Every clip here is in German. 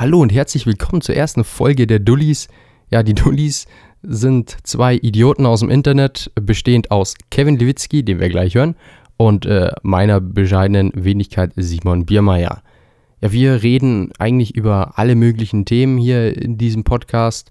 hallo und herzlich willkommen zur ersten Folge der Dullis. Ja, die Dullis sind zwei Idioten aus dem Internet, bestehend aus Kevin Lewitzki, den wir gleich hören, und äh, meiner bescheidenen Wenigkeit Simon Biermeier. Ja, wir reden eigentlich über alle möglichen Themen hier in diesem Podcast,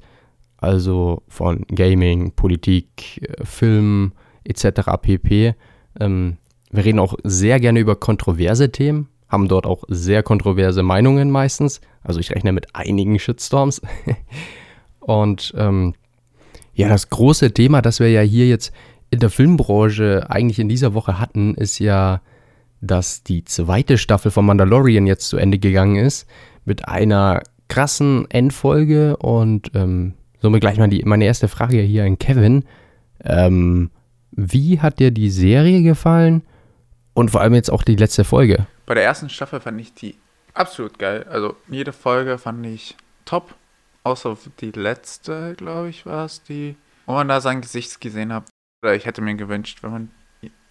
also von Gaming, Politik, äh, Film etc. pp. Ähm, wir reden auch sehr gerne über kontroverse Themen, haben dort auch sehr kontroverse Meinungen meistens. Also ich rechne mit einigen Shitstorms. Und ähm, ja, das große Thema, das wir ja hier jetzt in der Filmbranche eigentlich in dieser Woche hatten, ist ja, dass die zweite Staffel von Mandalorian jetzt zu Ende gegangen ist mit einer krassen Endfolge und ähm, somit gleich mal die, meine erste Frage hier an Kevin. Ähm, wie hat dir die Serie gefallen und vor allem jetzt auch die letzte Folge? Bei der ersten Staffel fand ich die absolut geil. Also jede Folge fand ich top. Außer die letzte, glaube ich, war es, die, wo man da sein Gesicht gesehen hat. Oder ich hätte mir gewünscht, wenn man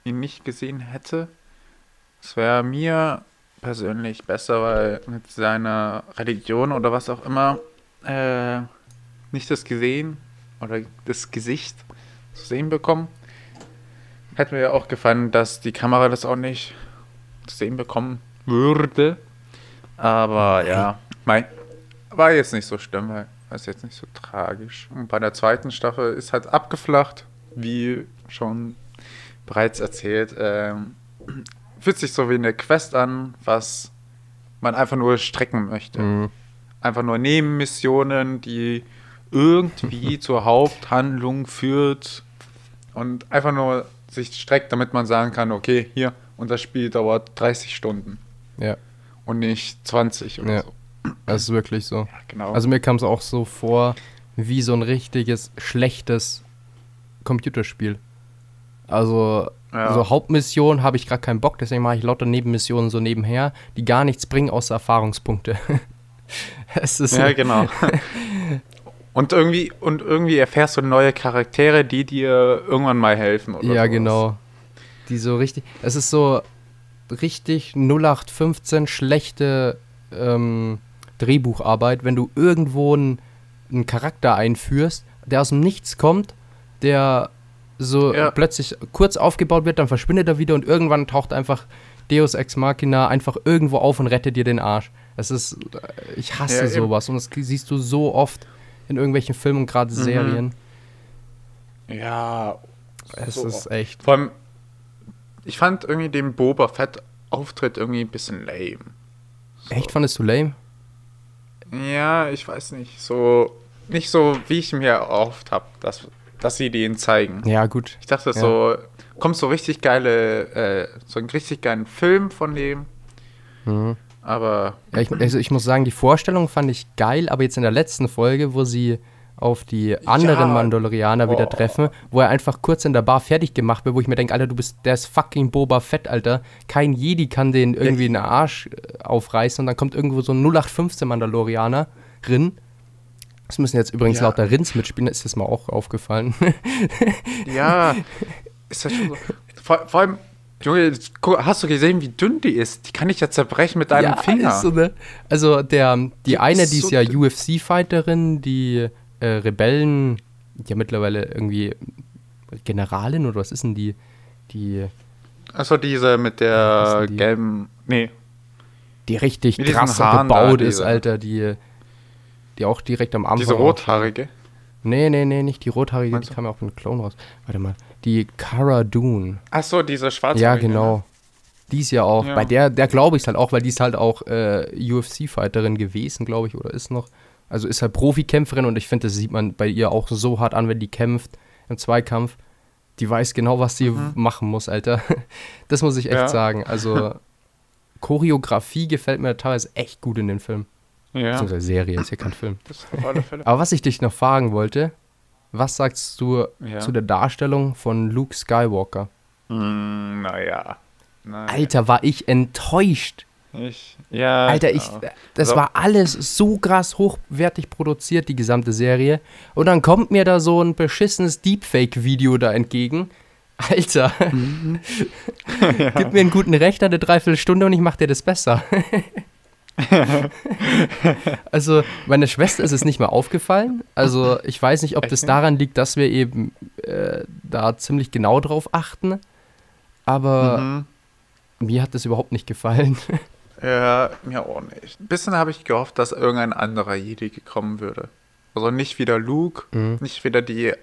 ihn nicht gesehen hätte. Es wäre mir persönlich besser, weil mit seiner Religion oder was auch immer äh, nicht das Gesehen oder das Gesicht zu sehen bekommen. Hätte mir auch gefallen, dass die Kamera das auch nicht zu sehen bekommen würde. Aber ja, mein, war jetzt nicht so schlimm, weil ist jetzt nicht so tragisch. Und bei der zweiten Staffel ist halt abgeflacht, wie schon bereits erzählt. Ähm, fühlt sich so wie eine Quest an, was man einfach nur strecken möchte. Mhm. Einfach nur Nebenmissionen, die irgendwie zur Haupthandlung führt und einfach nur sich streckt, damit man sagen kann, okay, hier, und das Spiel dauert 30 Stunden. Ja. Und nicht 20 oder Ja. so. Das ist wirklich so. Ja, genau. Also mir kam es auch so vor, wie so ein richtiges, schlechtes Computerspiel. Also Ja. so Hauptmission habe ich gerade keinen Bock, deswegen mache ich lauter Nebenmissionen so nebenher, die gar nichts bringen außer Erfahrungspunkte. es ist ja, genau. und irgendwie, und irgendwie erfährst du neue Charaktere, die dir irgendwann mal helfen. Oder Ja, sowas. genau. Die so richtig. Es ist so richtig 0815 schlechte ähm, Drehbucharbeit, wenn du irgendwo einen, einen Charakter einführst, der aus dem Nichts kommt, der so Ja. plötzlich kurz aufgebaut wird, dann verschwindet er wieder und irgendwann taucht einfach Deus Ex Machina einfach irgendwo auf und rettet dir den Arsch. Es ist, äh, ich hasse Ja, sowas und das siehst du so oft in irgendwelchen Filmen, gerade Mhm. Serien. Ja, Es so ist echt. Vor allem, ich fand irgendwie den Boba Fett-Auftritt irgendwie ein bisschen lame. Echt fandest du lame? Ja, ich weiß nicht. So, nicht so, wie ich mir erhofft habe, dass, dass sie den zeigen. Ja, gut. Ich dachte Ja. so, kommt so richtig geile, äh, so einen richtig geilen Film von dem. Mhm. Aber Ja, ich, also ich muss sagen, die Vorstellung fand ich geil, aber jetzt in der letzten Folge, wo sie auf die anderen Ja. Mandalorianer wieder Boah. treffen, wo er einfach kurz in der Bar fertig gemacht wird, wo ich mir denke, Alter, du bist, der ist fucking Boba Fett, Alter. Kein Jedi kann den irgendwie in den Arsch äh, aufreißen und dann kommt irgendwo so ein 0815 Mandalorianer Rin. Das müssen jetzt übrigens Ja. lauter Rins mitspielen, ist das mal auch aufgefallen. ja, ist das schon so. Vor, vor allem, Junge, hast du gesehen, wie dünn die ist? Die kann ich ja zerbrechen mit deinem ja, Finger. So, ne? Also der, die, Die eine, die ist so ja. UFC-Fighterin, die äh, Rebellen, die ja mittlerweile irgendwie Generalin oder was ist denn die? Die, Achso, diese mit der die? gelben. Nee. die richtig krass Haaren da, gebaut ist, Alter, die, die auch direkt am Anfang. Diese rothaarige. Nee, nee, nee, nicht die rothaarige, Meinst die du? kam ja auch mit Clone raus. Warte mal. Die Cara Dune. Achso, diese schwarze. Ja, genau. Die ist ja auch, Ja. bei der, der glaube ich halt auch, weil die ist halt auch äh, UFC-Fighterin gewesen, glaube ich, oder ist noch. Also ist halt Profikämpferin und ich finde, das sieht man bei ihr auch so hart an, wenn die kämpft im Zweikampf. Die weiß genau, was sie Mhm. machen muss, Alter. Das muss ich echt Ja. sagen. Also Choreografie gefällt mir teilweise echt gut in den Film. Ja, Beziehungsweise Serie, ist ja kein Film. Aber was ich dich noch fragen wollte, was sagst du Ja. zu der Darstellung von Luke Skywalker? Hm, naja. Naja. Alter, war ich enttäuscht. Ich, ja. Alter, ich, ja. das Also- war alles so krass hochwertig produziert, die gesamte Serie. Und dann kommt mir da so ein beschissenes Deepfake-Video da entgegen. Alter, gib mir einen guten Rechner, eine Dreiviertelstunde und ich mach dir das besser. also, meiner Schwester ist es nicht mehr aufgefallen. Also, ich weiß nicht, ob das daran liegt, dass wir eben äh, da ziemlich genau drauf achten. Aber Mhm. mir hat das überhaupt nicht gefallen. Ja, mir auch nicht. Ein bisschen habe ich gehofft, dass irgendein anderer Jedi gekommen würde. Also nicht wieder Luke, Mhm. nicht wieder die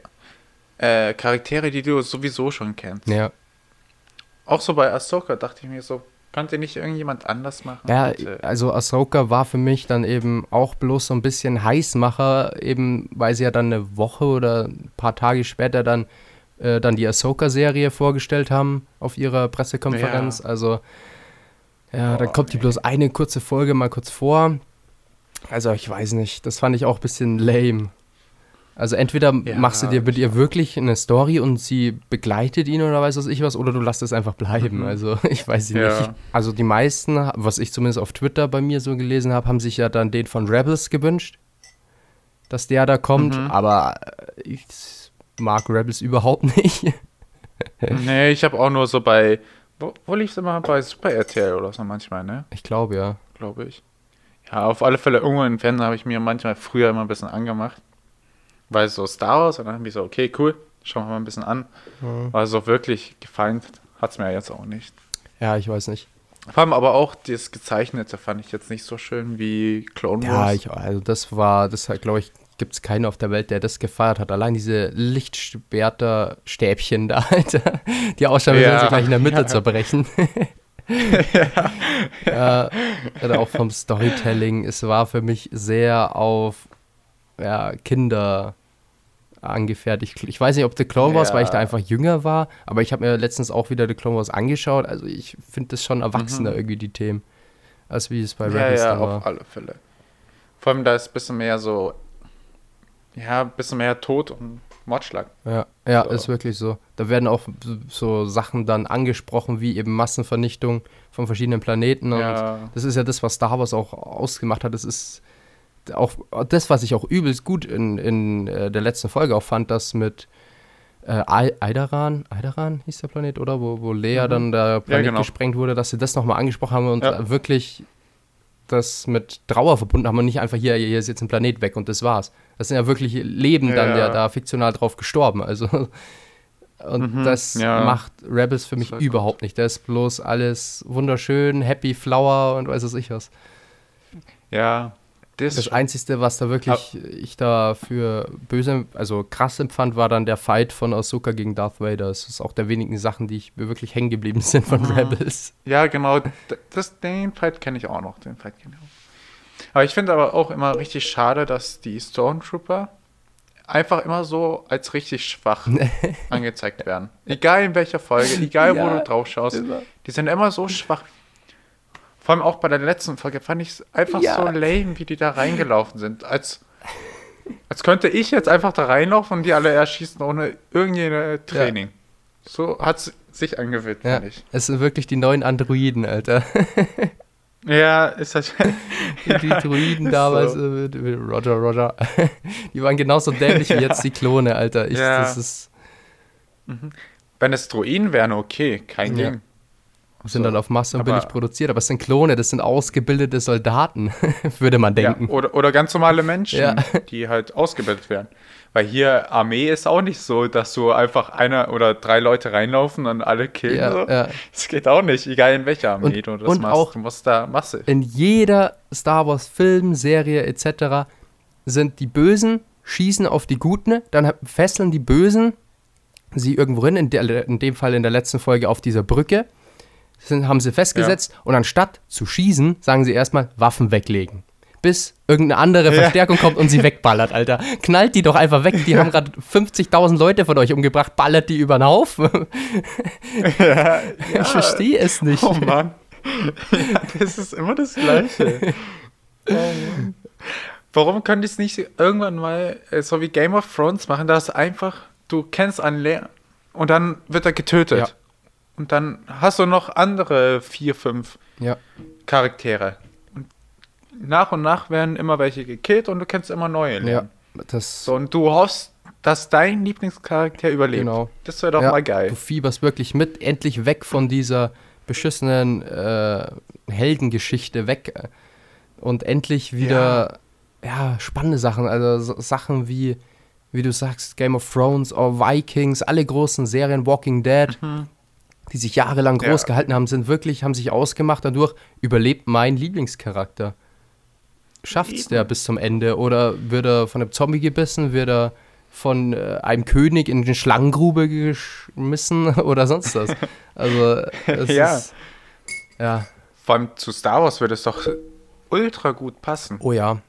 äh, Charaktere, die du sowieso schon kennst. ja. Auch so bei Ahsoka dachte ich mir so, könnte nicht irgendjemand anders machen? Ja, Bitte. also Ahsoka war für mich dann eben auch bloß so ein bisschen Heißmacher, eben weil sie ja dann eine Woche oder ein paar Tage später dann, äh, dann die Ahsoka-Serie vorgestellt haben auf ihrer Pressekonferenz. Ja. Also, ja, dann Oh, kommt die nee. bloß eine kurze Folge mal kurz vor. Also, ich weiß nicht, das fand ich auch ein bisschen lame. Also entweder Ja, machst du dir mit ihr wirklich eine Story und sie begleitet ihn oder weiß was ich was, oder du lässt es einfach bleiben. Mhm. Also ich weiß nicht. Ja. Also die meisten, was ich zumindest auf Twitter bei mir so gelesen habe, haben sich ja dann den von Rebels gewünscht, dass der da kommt. Mhm. Aber äh, ich mag Rebels überhaupt nicht. nee, ich habe auch nur so bei, wo, wo lief es immer? Bei Super RTL oder so manchmal, ne? Ich glaube ja. Glaube ich. Ja, auf alle Fälle irgendwo im Fernsehen habe ich mir manchmal früher immer ein bisschen angemacht. Weil so Star Wars und dann habe ich so, okay, cool, schauen wir mal ein bisschen an. Aber so wirklich gefallen hat es mir jetzt auch nicht. Ja, ich weiß nicht. Vor allem aber auch das Gezeichnete fand ich jetzt nicht so schön wie Clone Ja, Wars. ich, also das war, das glaube ich, gibt es keinen auf der Welt, der das gefeiert hat. Allein diese Lichtschwerter-Stäbchen da, Alter, die ausschauen, Ja, sie gleich in der Mitte ja. zerbrechen. ja. Oder auch vom Storytelling. Es war für mich sehr auf ja, Kinder angefertigt. Ich weiß nicht, ob The Clone Wars, weil ich da Ja. einfach jünger war, aber ich habe mir letztens auch wieder The Clone Wars angeschaut. Also ich finde das schon erwachsener Mhm. irgendwie, die Themen, als wie es bei ja, Rebels ja, dann war. auf alle Fälle. Vor allem da ist ein bisschen mehr so, ja, ein bisschen mehr Tod und Mordschlag. Ja, ja, So. ist wirklich so. Da werden auch so Sachen dann angesprochen, wie eben Massenvernichtung von verschiedenen Planeten. Und Ja. das ist ja das, was Star Wars auch ausgemacht hat. Das ist auch das, was ich auch übelst gut in, in äh, der letzten Folge auch fand, das mit äh, Alderaan, Alderaan hieß der Planet, oder? Wo, wo Lea Mhm. dann der Planet genau. gesprengt wurde, dass sie das nochmal angesprochen haben und Ja. wirklich das mit Trauer verbunden haben und nicht einfach hier, hier ist jetzt ein Planet weg und das war's. Das sind ja wirklich Leben dann Ja. ja da fiktional drauf gestorben. Also und Mhm, das ja. macht Rebels für mich überhaupt nicht. Das ist bloß alles wunderschön, happy flower und weiß was ich was. Ja, das, Das Einzige, was da wirklich ich da für böse, also krass empfand, war dann der Fight von Ahsoka gegen Darth Vader. Das ist auch der wenigen Sachen, die ich mir wirklich hängen geblieben sind von Mhm. Rebels. ja, genau, das, den Fight kenne ich auch noch, den Fight kenne ich auch. Aber ich finde aber auch immer richtig schade, dass die Stormtrooper einfach immer so als richtig schwach angezeigt werden. Egal in welcher Folge, egal wo Ja, du drauf schaust, immer. die sind immer so schwach. Vor allem auch bei der letzten Folge fand ich es einfach Ja. so lame, wie die da reingelaufen sind. Als, als könnte ich jetzt einfach da reinlaufen und die alle erschießen ohne irgendein Training. So hat es sich angefühlt, Ja, fand ich. es sind wirklich die neuen Androiden, Alter. Ja, ist halt. Die Droiden ist damals so. äh, Roger, Roger. Die waren genauso dämlich wie jetzt die Klone, Alter. Ich, Ja. Das ist, Wenn es Druiden wären, okay, kein Ja. Ding. Sind So, dann auf Masse und billig produziert, aber es sind Klone, das sind ausgebildete Soldaten, würde man denken. Ja, oder, oder ganz normale Menschen, Ja. die halt ausgebildet werden. Weil hier Armee ist auch nicht so, dass du einfach einer oder drei Leute reinlaufen und alle killen. Ja, so. ja. Das geht auch nicht, egal in welcher Armee Und- du das und machst. auch- du musst da Masse. In jeder Star Wars Film, Serie etc. sind die Bösen, schießen auf die Guten, dann fesseln die Bösen sie irgendwo hin, in, der, in dem Fall in der letzten Folge auf dieser Brücke, sind, haben sie festgesetzt und anstatt zu schießen, sagen sie erstmal Waffen weglegen. Bis irgendeine andere Ja. Verstärkung kommt und sie wegballert, Alter. Knallt die doch einfach weg. Die haben gerade 50.000 Leute von euch umgebracht. Ballert die über den Haufen. ja, Ich verstehe es nicht. Oh Mann. ja, das ist immer das Gleiche. Oh Mann. Warum können die es nicht irgendwann mal äh, so wie Game of Thrones machen, dass einfach du kennst einen Lehr und dann wird er getötet. Ja. Und dann hast du noch andere vier, fünf Ja. Charaktere. Und nach und nach werden immer welche gekillt und du kennst immer neue Ja. lernen. Das, So, und du hoffst, dass dein Lieblingscharakter überlebt. Genau. Das wäre doch ja, mal geil. Du fieberst wirklich mit, endlich weg von dieser beschissenen äh, Heldengeschichte weg. und endlich wieder ja. spannende Sachen, also so Sachen wie, wie du sagst, Game of Thrones oder Vikings, alle großen Serien, Walking Dead, Mhm. Die sich jahrelang groß Ja. gehalten haben, sind wirklich, haben sich ausgemacht, dadurch überlebt mein Lieblingscharakter. Schafft's der bis zum Ende oder wird er von einem Zombie gebissen, wird er von äh, einem König in eine Schlangengrube geschmissen oder sonst was? Also, es Ja. ist. Ja, Vor allem zu Star Wars würde es doch ultra gut passen. oh ja.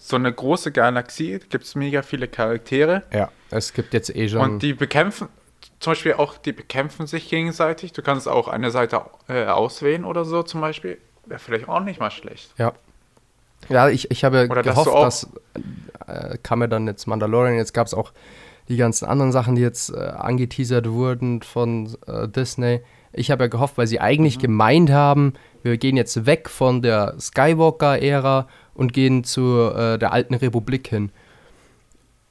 So eine große Galaxie, gibt es mega viele Charaktere Ja, es gibt jetzt eh schon. und die bekämpfen, zum Beispiel auch, die bekämpfen sich gegenseitig. Du kannst auch eine Seite äh, auswählen oder so zum Beispiel. Wäre vielleicht auch nicht mal schlecht. Ja. Ja, ich, ich habe Oder dass gehofft, auch- dass äh, kam ja dann jetzt Mandalorian, jetzt gab es auch die ganzen anderen Sachen, die jetzt äh, angeteasert wurden von äh, Disney. Ich habe ja gehofft, weil sie eigentlich Mhm. gemeint haben, wir gehen jetzt weg von der Skywalker-Ära und gehen zu äh, der alten Republik hin.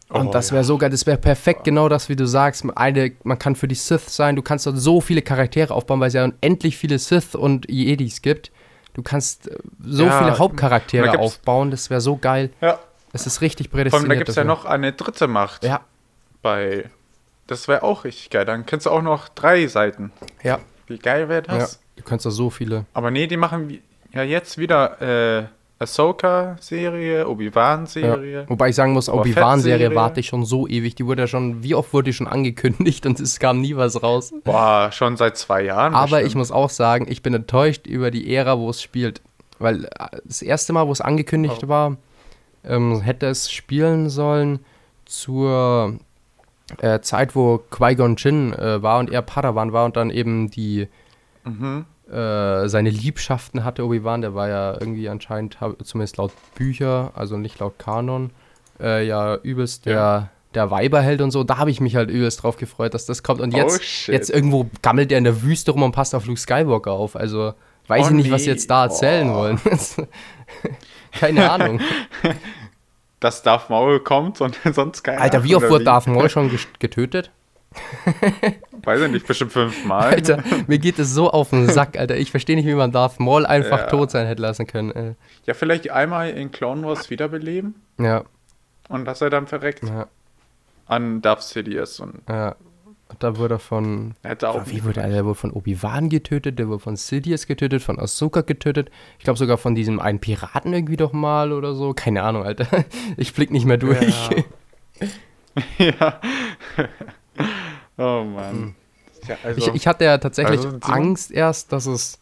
Und Oh, das ja. wäre sogar, das wäre perfekt, genau das, wie du sagst. Eine, man kann für die Sith sein, du kannst dort so viele Charaktere aufbauen, weil es ja unendlich viele Sith und Jedis gibt. Du kannst äh, so Ja, viele Hauptcharaktere aufbauen, das wäre so geil. Ja, Es ist richtig vor allem, prädestiniert. da gibt es ja noch eine dritte Macht Ja, bei. Das wäre auch richtig geil. Dann kennst du auch noch drei Seiten. ja, Wie geil wäre ja. das? Du kannst da so viele. Aber nee, die machen ja jetzt wieder äh, Ahsoka-Serie, Ja. Obi-Wan-Serie. Wobei ich sagen muss, Obi-Wan-Serie warte ich schon so ewig. Die wurde ja schon, wie oft wurde die schon angekündigt und es kam nie was raus. Boah, schon seit zwei Jahren. Aber ich bestimmt. muss auch sagen, ich bin enttäuscht über die Ära, wo es spielt. Weil äh, das erste Mal, wo es angekündigt Oh. war, ähm, hätte es spielen sollen zur äh, Zeit, wo Qui-Gon Jinn äh, war und er Padawan war und dann eben die Mhm. Äh, seine Liebschaften hatte Obi-Wan, der war ja irgendwie anscheinend, zumindest laut Bücher, also nicht laut Kanon, äh, ja übelst der, Ja. der Weiberheld und so. Da habe ich mich halt übelst drauf gefreut, dass das kommt. Und Oh, jetzt, shit. jetzt irgendwo gammelt er in der Wüste rum und passt auf Luke Skywalker auf. Also weiß Oh, ich nicht, was sie nee. jetzt da erzählen Oh. wollen. Keine Ahnung. Dass Darth Maul kommt und sonst keine Alter, wie oft wurde Darth Maul schon getötet? Weiß ich nicht, bestimmt fünfmal. Alter, mir geht es so auf den Sack, Alter. Ich verstehe nicht, wie man Darth Maul einfach Ja. tot sein hätte lassen können. Äh, Ja, vielleicht einmal in Clone Wars wiederbeleben ja, und dass er dann verreckt ja, an Darth Sidious und ja. Da wurde er von er hätte auch wie wurde er? Der wurde von Obi-Wan getötet, der wurde von Sidious getötet, von Ahsoka getötet. Ich glaube sogar von diesem einen Piraten irgendwie doch mal oder so. Keine Ahnung, Alter. Ich blick nicht mehr durch. ja. oh Mann. Ja, also, ich, ich hatte ja tatsächlich Also? Angst erst, dass es,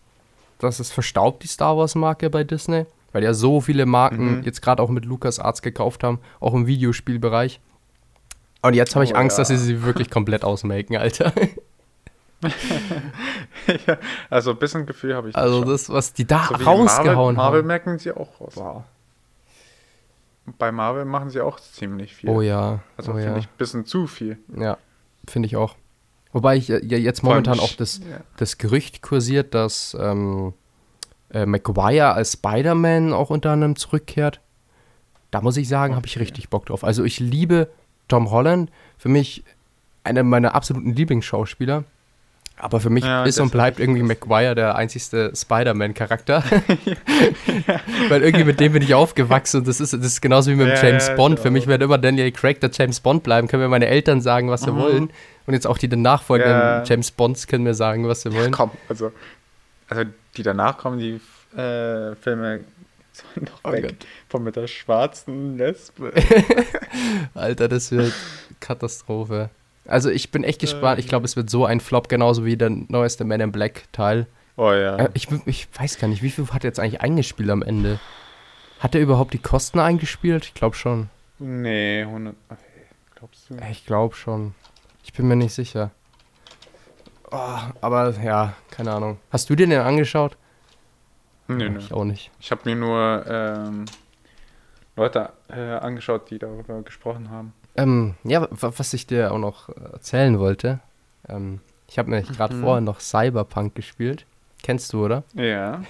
dass es verstaubt, die Star Wars-Marke bei Disney. Weil ja so viele Marken Mhm. jetzt gerade auch mit LucasArts gekauft haben, auch im Videospielbereich. Und jetzt habe ich Oh, Angst, ja. dass sie sie wirklich komplett ausmelken, Alter. ja, also ein bisschen Gefühl habe ich. Also schon. das, was die da So rausgehauen Marvel, Marvel haben. merken sie auch raus. Bei Marvel machen sie auch ziemlich viel. Oh ja. Also oh finde ja. ich ein bisschen zu viel. Ja, finde ich auch. Wobei ich ja ja jetzt momentan auch das, ja. das Gerücht kursiert, dass ähm, äh, Maguire als Spider-Man auch unter anderem zurückkehrt. Da muss ich sagen, habe ich Okay. richtig Bock drauf. Also ich liebe Tom Holland. Für mich einer meiner absoluten Lieblingsschauspieler. Aber für mich Ja, ist und bleibt irgendwie das. Maguire der einzigste Spider-Man-Charakter. Weil irgendwie mit dem bin ich aufgewachsen und das ist, das ist genauso wie mit Ja, James ja, Bond. ich Für mich wird immer Daniel Craig der James Bond bleiben. Können mir meine Eltern sagen, was sie Mhm. wollen. Und jetzt auch die den nachfolgenden Ja. James Bonds können mir sagen, was sie wollen. Komm, also, also die danach kommen, die äh, Filme sind noch Oh weg. Gott. Von mit der schwarzen Lesbe. Alter, das wird Katastrophe. Also ich bin echt gespannt. Ähm. Ich glaube, es wird so ein Flop, genauso wie der neueste Man in Black Teil. Oh ja. Äh, ich, ich weiß gar nicht, wie viel hat er jetzt eigentlich eingespielt am Ende? Hat er überhaupt die Kosten eingespielt? Ich glaube schon. nee, 100. Okay, glaubst du? Äh, Ich glaube schon. Ich bin mir nicht sicher. Oh, aber ja, keine Ahnung. Hast du dir den angeschaut? Nee, nee. Ich auch nicht. Ich habe mir nur ähm, Leute äh, angeschaut, die darüber gesprochen haben. Ähm, ja, wa- was ich dir auch noch äh, erzählen wollte. Ähm, ich habe nämlich gerade Mhm. vorher noch Cyberpunk gespielt. Kennst du, oder? Ja.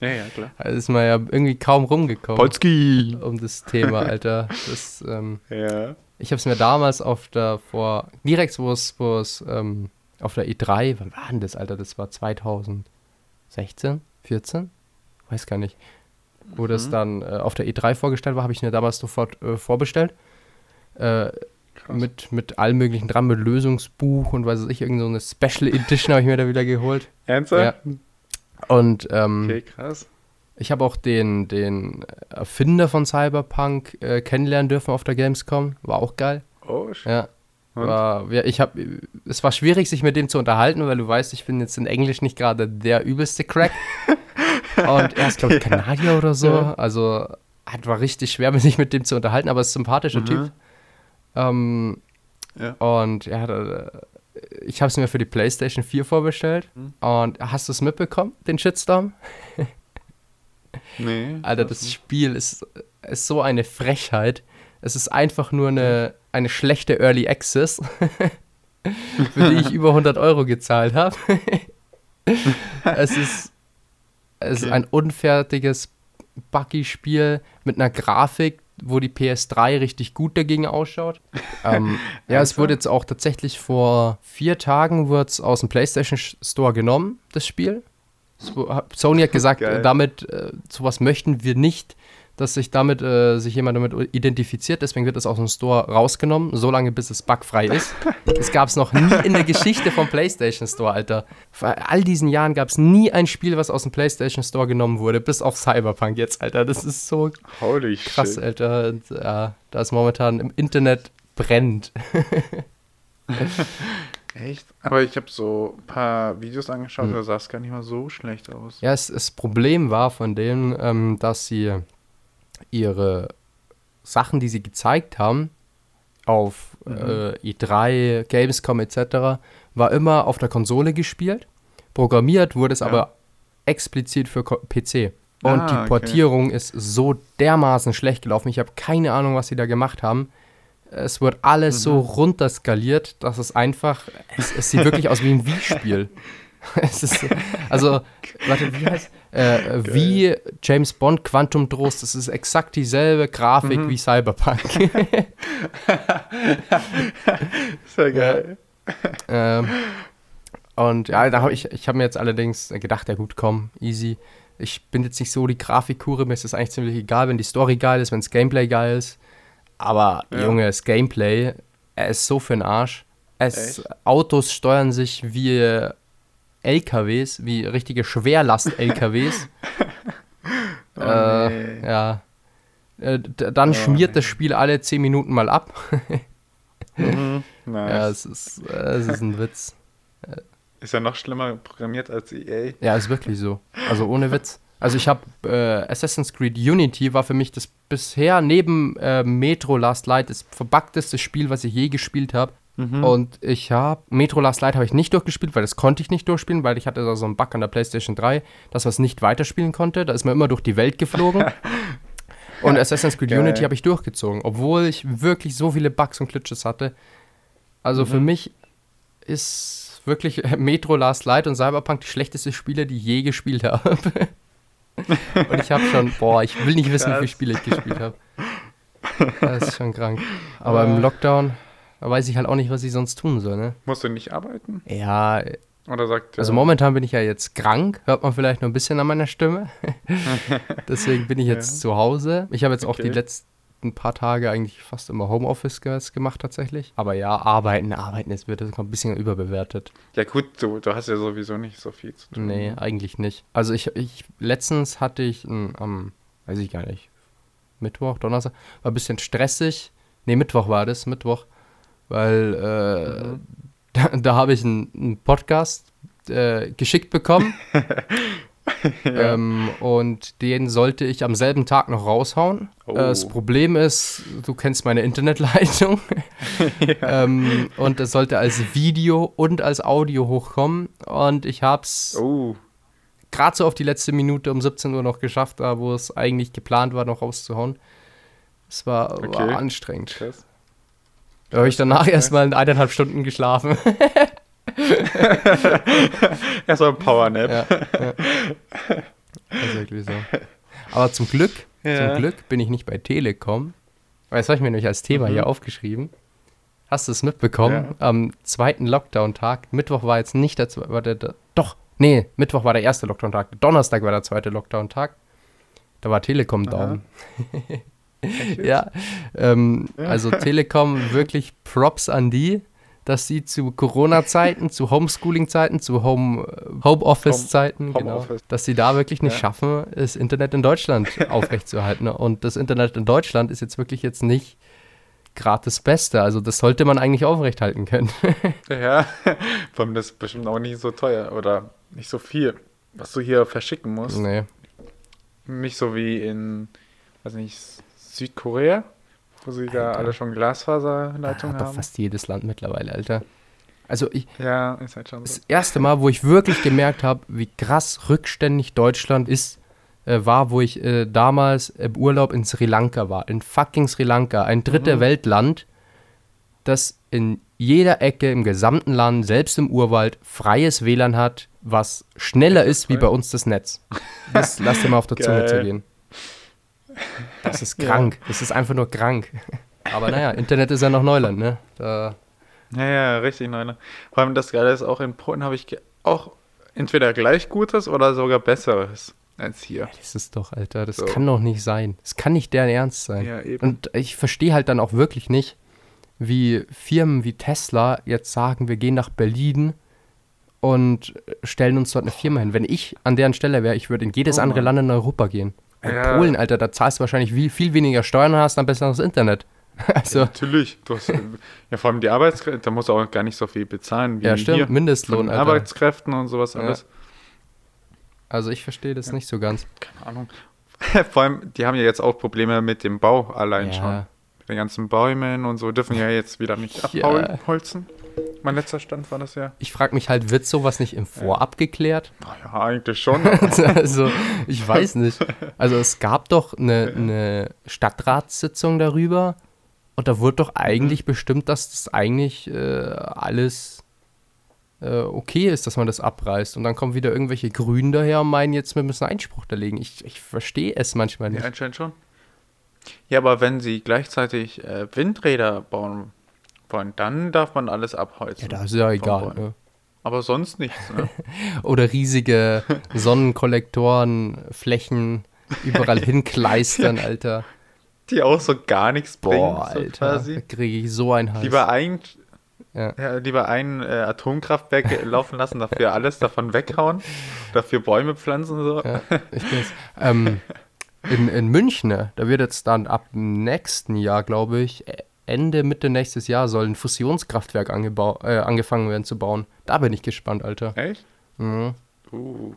Ja, ja, klar. Da ist man ja irgendwie kaum rumgekommen Polski! um das Thema, Alter. Das, ähm, Ja. ich habe es mir damals auf der, vor, direkt wo es, wo es, ähm, auf der E3, wann war denn das, Alter? Das war 2016, 14? Weiß gar nicht. wo das Mhm. dann äh, auf der E3 vorgestellt war, habe ich mir damals sofort äh, vorbestellt. Äh, mit, mit allem möglichen dran, mit Lösungsbuch und weiß ich, irgendeine so eine Special Edition habe ich mir da wieder geholt. Ernsthaft? Und ähm, Okay, krass. ich habe auch den, den Erfinder von Cyberpunk äh, kennenlernen dürfen auf der Gamescom. War auch geil. Oh, sch- Ja. War, ja, ich hab, es war schwierig, sich mit dem zu unterhalten, weil du weißt, ich bin jetzt in Englisch nicht gerade der übelste Crack. Und er ist, glaube ich, Kanadier oder so. Ja. Also hat, war richtig schwer, sich mit dem zu unterhalten, aber ist ein sympathischer Mhm. Typ. Ähm, Ja. Und hat, äh, ich habe es mir für die PlayStation 4 vorbestellt. Mhm. Und hast du es mitbekommen, den Shitstorm? Nee. Alter, das Spiel ist, ist so eine Frechheit. Es ist einfach nur eine, eine schlechte Early Access, für die ich über 100 Euro gezahlt habe. es ist, es ist Okay. ein unfertiges Buggy-Spiel mit einer Grafik, wo die PS3 richtig gut dagegen ausschaut. ähm, ja, es Ernsthaft? wurde jetzt auch tatsächlich vor vier Tagen wird's aus dem PlayStation Store genommen, das Spiel. Es Sony hat gesagt, Geil. damit, äh, sowas möchten wir nicht, dass sich damit, äh, sich jemand damit identifiziert. Deswegen wird es aus dem Store rausgenommen, solange bis es bugfrei ist. Das gab es noch nie in der Geschichte vom PlayStation Store, Alter. Vor all diesen Jahren gab es nie ein Spiel, was aus dem PlayStation Store genommen wurde, bis auf Cyberpunk jetzt, Alter. Das ist so Holy krass, shit. Alter. Und, ja, da ist momentan im Internet brennt. Echt? Aber ich habe so ein paar Videos angeschaut, Hm. da sah es gar nicht mal so schlecht aus. Ja, es, das Problem war von denen, ähm, dass sie ihre Sachen, die sie gezeigt haben, auf Mhm. äh, E3, Gamescom etc., war immer auf der Konsole gespielt. Programmiert wurde es Ja. aber explizit für PC. Und Ah, die okay. Portierung ist so dermaßen schlecht gelaufen. Ich habe keine Ahnung, was sie da gemacht haben. Es wird alles so Mhm. runterskaliert, dass es einfach, es, es sieht wirklich aus wie ein Wii-Spiel. es ist, also, warte, wie heißt, äh, wie James Bond Quantum Trost, das ist exakt dieselbe Grafik Mhm. wie Cyberpunk. Ja geil. ähm, und ja, da habe ich, ich habe mir jetzt allerdings gedacht, ja gut, komm, easy. Ich bin jetzt nicht so die Grafikhure, mir ist das eigentlich ziemlich egal, wenn die Story geil ist, wenn das Gameplay geil ist. Aber Ja. Junge, das Gameplay, er ist so für den Arsch. Es? Autos steuern sich wie LKWs, wie richtige Schwerlast-LKWs. Oh, äh, nee. Ja. Äh, dann Oh, schmiert nee. das Spiel alle 10 Minuten mal ab. Mhm. Ja, Nice. es ist, äh, es ist ein Witz. Ist ja noch schlimmer programmiert als EA. Ja, ist wirklich so. Also ohne Witz. Also ich habe äh, Assassin's Creed Unity war für mich das bisher neben äh, Metro Last Light das verbugteste Spiel, was ich je gespielt habe. Mhm. Und ich habe Metro Last Light habe ich nicht durchgespielt, weil das konnte ich nicht durchspielen, weil ich hatte da so einen Bug an der PlayStation 3, dass man es nicht weiterspielen konnte. Da ist man immer durch die Welt geflogen. Und Assassin's Creed Geil. Unity habe ich durchgezogen, obwohl ich wirklich so viele Bugs und Glitches hatte. Also für Mhm. mich ist wirklich Metro Last Light und Cyberpunk die schlechtesten Spiele, die ich je gespielt habe. und ich habe schon, boah, ich will nicht wissen, wie viele Krass. Spiele ich gespielt habe. Das ist schon krank. Aber Ah. im Lockdown, da weiß ich halt auch nicht, was ich sonst tun soll, ne? Musst du nicht arbeiten? Ja, Oder sagt also momentan bin ich ja jetzt krank, hört man vielleicht noch ein bisschen an meiner Stimme. Deswegen bin ich jetzt Ja. zu Hause. Ich habe jetzt auch die Okay. letzten paar Tage eigentlich fast immer Homeoffice ge- gemacht tatsächlich. Aber ja, arbeiten, arbeiten, es wird das ein bisschen überbewertet. Ja gut, du, du hast ja sowieso nicht so viel zu tun. Nee, eigentlich nicht. Also ich, ich letztens hatte ich am, weiß ich gar nicht, Mittwoch, Donnerstag, war ein bisschen stressig. Nee, Mittwoch war das, Mittwoch. Weil äh, Mhm. da, da habe ich einen, einen Podcast äh, geschickt bekommen. Ja. ähm, und den sollte ich am selben Tag noch raushauen. Oh. Äh, das Problem ist, du kennst meine Internetleitung. ähm, und das sollte als Video und als Audio hochkommen. Und ich habe es Oh, gerade so auf die letzte Minute um 17 Uhr noch geschafft, da wo es eigentlich geplant war, noch rauszuhauen. Es war, Okay. war anstrengend. krass. Da habe ich danach Okay. erstmal in eineinhalb Stunden geschlafen. Erstmal ein Powernap. ja, ja. Das ist wirklich so. Aber zum Glück, Ja. zum Glück bin ich nicht bei Telekom. Weil das habe ich mir nämlich als Thema Mhm. hier aufgeschrieben. Hast du es mitbekommen? Am zweiten Lockdown-Tag. Mittwoch war jetzt nicht der zweite. Doch, nee, Mittwoch war der erste Lockdown-Tag. Donnerstag war der zweite Lockdown-Tag. Da war Telekom down. ja, ähm, also Telekom wirklich Props an die, dass sie zu Corona-Zeiten, zu Homeschooling-Zeiten, zu Home, äh, Homeoffice-Zeiten, Home, genau, Homeoffice. dass sie da wirklich nicht Ja. schaffen, das Internet in Deutschland aufrechtzuerhalten. Und das Internet in Deutschland ist jetzt wirklich jetzt nicht gerade das Beste. Also das sollte man eigentlich aufrechthalten können. Ja, vor allem das ist bestimmt auch nicht so teuer oder nicht so viel, was du hier verschicken musst. nee. Nicht so wie in, weiß nicht, Südkorea, wo sie da Alter. alle schon Glasfaserleitungen Aber haben. fast jedes Land mittlerweile, Alter. Also ich, Ja, ist halt schon so. das erste Mal, wo ich wirklich gemerkt habe, wie krass rückständig Deutschland ist, äh, war, wo ich äh, damals im Urlaub in Sri Lanka war. In fucking Sri Lanka, ein dritte Mhm. Weltland, das in jeder Ecke im gesamten Land, selbst im Urwald, freies WLAN hat, was schneller ist wie bei uns das Netz. Das lass dir mal auf der Zunge zergehen. Das ist krank. Das ist einfach nur krank. Aber naja, Internet ist ja noch Neuland, ne? Da, Ja, ja, richtig, Neune. Vor allem das Geile ist, auch in Polen habe ich auch entweder gleich Gutes oder sogar Besseres als hier. das ist doch, Alter, das So. kann doch nicht sein. Das kann nicht deren Ernst sein. Ja, eben. Und ich verstehe halt dann auch wirklich nicht, wie Firmen wie Tesla jetzt sagen, wir gehen nach Berlin und stellen uns dort eine Firma hin. Wenn ich an deren Stelle wäre, ich würde in jedes Oh andere. Land in Europa gehen. Und Ja. Polen, Alter, da zahlst du wahrscheinlich viel, viel weniger Steuern und hast dann besseres Internet. Also, Natürlich. Du hast, ja, vor allem die Arbeitskräfte, da musst du auch gar nicht so viel bezahlen wie ja, stimmt, hier. Mindestlohn, Alter. Arbeitskräften und sowas Ja. alles. Also ich verstehe das nicht so ganz. Keine Ahnung. Vor allem, die haben ja jetzt auch Probleme mit dem Bau allein schon. Ja, Mit den ganzen Bäumen und so dürfen ja jetzt wieder nicht Ja. abholzen. Mein letzter Stand war das ja. ich frage mich halt, wird sowas nicht im Vorab geklärt? Naja, eigentlich schon. also, ich weiß nicht. Also, es gab doch eine, eine Stadtratssitzung darüber und da wurde doch eigentlich bestimmt, dass das eigentlich äh, alles äh, okay ist, dass man das abreißt. Und dann kommen wieder irgendwelche Grünen daher und meinen, jetzt wir müssen Einspruch da legen. Ich, ich verstehe es manchmal ja, nicht. anscheinend schon. Ja, aber wenn sie gleichzeitig äh, Windräder bauen wollen, dann darf man alles abholzen. Ja, da ist ja egal. Ne? Aber sonst nichts. Ne? Oder riesige Sonnenkollektoren, Flächen überall hinkleistern, Alter. Die auch so gar nichts bringen. Boah, so Alter. quasi. Da kriege ich so ein Hals. Lieber ein, Ja. ja, lieber ein äh, Atomkraftwerk laufen lassen, dafür alles davon weghauen, dafür Bäume pflanzen und so. Ja, ich bin's. Ähm, in, in München, ne, da wird jetzt dann ab nächsten Jahr, glaube ich, Ende, Mitte nächstes Jahr soll ein Fusionskraftwerk äh, angefangen werden zu bauen. Da bin ich gespannt, Alter. Echt? Mhm. Uh,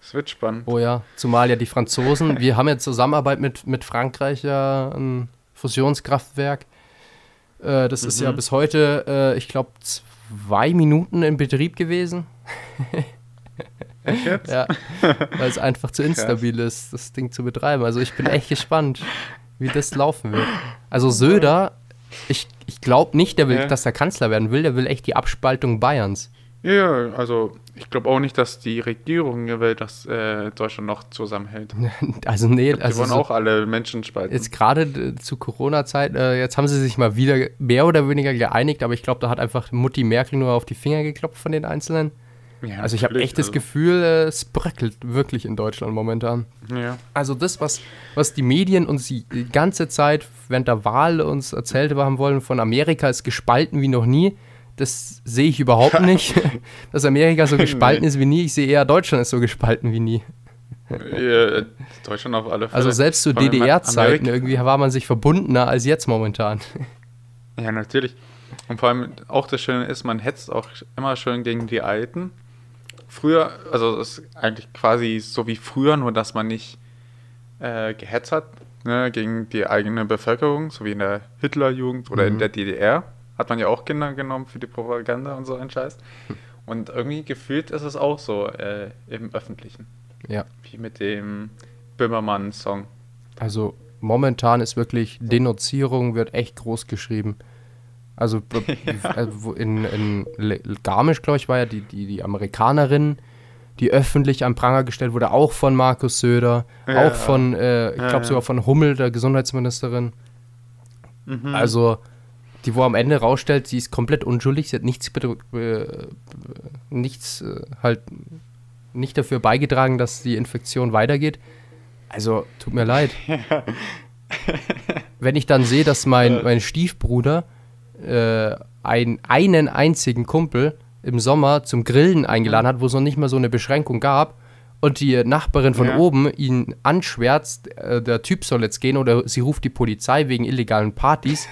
das wird spannend. Oh ja, zumal ja die Franzosen, wir haben ja Zusammenarbeit mit, mit Frankreich ja ein Fusionskraftwerk. Äh, das ist ja Mhm. bis heute, äh, ich glaube, zwei Minuten in Betrieb gewesen. Echt jetzt? Ja, weil es einfach zu instabil ist, das Ding zu betreiben. Also ich bin echt gespannt, wie das laufen wird. Also Söder, ich, ich glaube nicht, der will, Ja. dass er Kanzler werden will, der will echt die Abspaltung Bayerns. Ja, ja, also ich glaube auch nicht, dass die Regierung will, dass äh, Deutschland noch zusammenhält. Also nee, Die also wollen so, auch alle Menschen spalten. jetzt gerade äh, zu Corona-Zeit, äh, jetzt haben sie sich mal wieder mehr oder weniger geeinigt, aber ich glaube, da hat einfach Mutti Merkel nur auf die Finger geklopft von den Einzelnen. Ja, Also ich habe echt das also, Gefühl, äh, es bröckelt wirklich in Deutschland momentan. Ja, Also das, was, was die Medien uns die ganze Zeit während der Wahl uns erzählt haben wollen, von Amerika ist gespalten wie noch nie, das sehe ich überhaupt nicht. Dass Amerika so gespalten ist wie nie, ich sehe eher Deutschland ist so gespalten wie nie. äh, Deutschland auf alle Fälle. Also selbst zu DDR-Zeiten irgendwie war man sich verbundener als jetzt momentan. Ja, natürlich. Und vor allem auch das Schöne ist, man hetzt auch immer schön gegen die Alten. Früher, also das ist eigentlich quasi so wie früher, nur dass man nicht äh, gehetzt hat ne, gegen die eigene Bevölkerung, so wie in der Hitlerjugend oder in Mhm. der DDR. Hat man ja auch Kinder genommen für die Propaganda und so ein Scheiß. Und irgendwie gefühlt ist es auch so äh, im Öffentlichen. Ja. Wie mit dem Böhmermann-Song. Also momentan ist wirklich Denunzierung wird echt groß geschrieben. Also, also in, in Garmisch, glaube ich, war ja die, die, die Amerikanerin, die öffentlich am Pranger gestellt wurde, auch von Markus Söder, Ja. auch von, äh, ich Ja, glaube ja. sogar von Hummel, der Gesundheitsministerin. Mhm. Also, die wo am Ende rausstellt, sie ist komplett unschuldig, sie hat nichts, äh, nichts äh, halt nicht dafür beigetragen, dass die Infektion weitergeht. Also, tut mir leid. Wenn ich dann sehe, dass mein, mein Stiefbruder äh, ein, einen einzigen Kumpel im Sommer zum Grillen eingeladen hat, wo es noch nicht mal so eine Beschränkung gab, und die Nachbarin von Ja. oben ihn anschwärzt, äh, der Typ soll jetzt gehen oder sie ruft die Polizei wegen illegalen Partys.